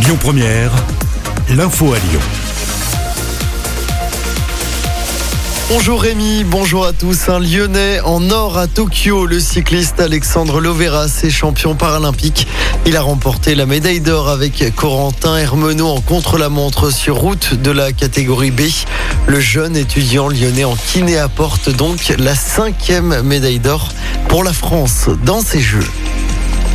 Lyon Première, l'info à Lyon. Bonjour Rémi, bonjour à tous. Un Lyonnais en or à Tokyo, le cycliste Alexandre Lovera, est champion paralympique. Il a remporté la médaille d'or avec Corentin Hermenot en contre-la-montre sur route de la catégorie B. Le jeune étudiant lyonnais en kiné apporte donc la cinquième médaille d'or pour la France dans ces Jeux.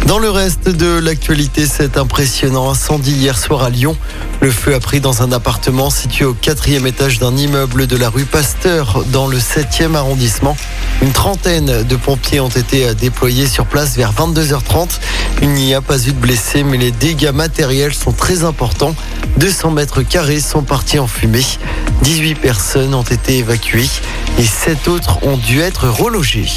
Dans le reste de l'actualité, cet impressionnant incendie hier soir à Lyon. Le feu a pris dans un appartement situé au quatrième étage d'un immeuble de la rue Pasteur dans le 7e arrondissement. Une trentaine de pompiers ont été déployés sur place vers 22h30. Il n'y a pas eu de blessés, mais les dégâts matériels sont très importants. 200 mètres carrés sont partis en fumée. 18 personnes ont été évacuées et 7 autres ont dû être relogées.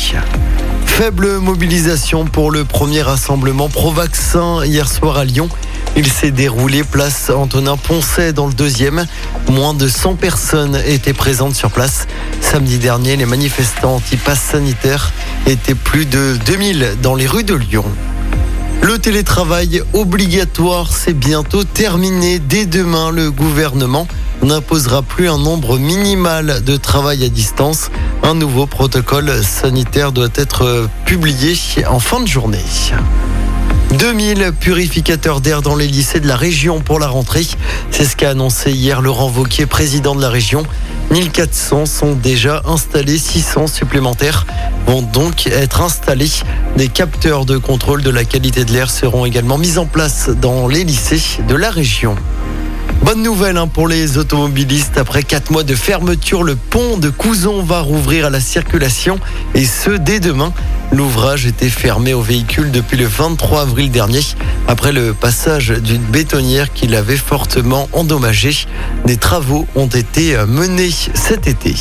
Faible mobilisation pour le premier rassemblement pro-vaccin hier soir à Lyon. Il s'est déroulé place Antonin Poncet dans le deuxième. Moins de 100 personnes étaient présentes sur place. Samedi dernier, les manifestants anti-pass sanitaire étaient plus de 2000 dans les rues de Lyon. Le télétravail obligatoire, c'est bientôt terminé. Dès demain, le gouvernement n'imposera plus un nombre minimal de travail à distance. Un nouveau protocole sanitaire doit être publié en fin de journée. 2000 purificateurs d'air dans les lycées de la région pour la rentrée. C'est ce qu'a annoncé hier Laurent Vauquier, président de la région. 1400 sont déjà installés, 600 supplémentaires vont donc être installés. Des capteurs de contrôle de la qualité de l'air seront également mis en place dans les lycées de la région. Bonne nouvelle hein, pour les automobilistes. Après quatre mois de fermeture, le pont de Couzon va rouvrir à la circulation et ce dès demain. L'ouvrage était fermé aux véhicules depuis le 23 avril dernier, après le passage d'une bétonnière qui l'avait fortement endommagé. Des travaux ont été menés cet été.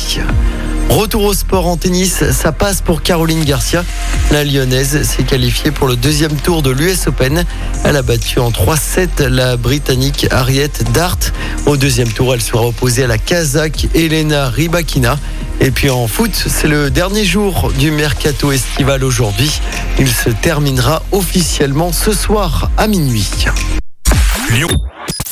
Retour au sport en tennis, ça passe pour Caroline Garcia. La lyonnaise s'est qualifiée pour le deuxième tour de l'US Open. Elle a battu en 3-7 la britannique Harriet Dart. Au deuxième tour, elle sera opposée à la kazakh Elena Rybakina. Et puis en foot, c'est le dernier jour du mercato estival aujourd'hui. Il se terminera officiellement ce soir à minuit. Lyon.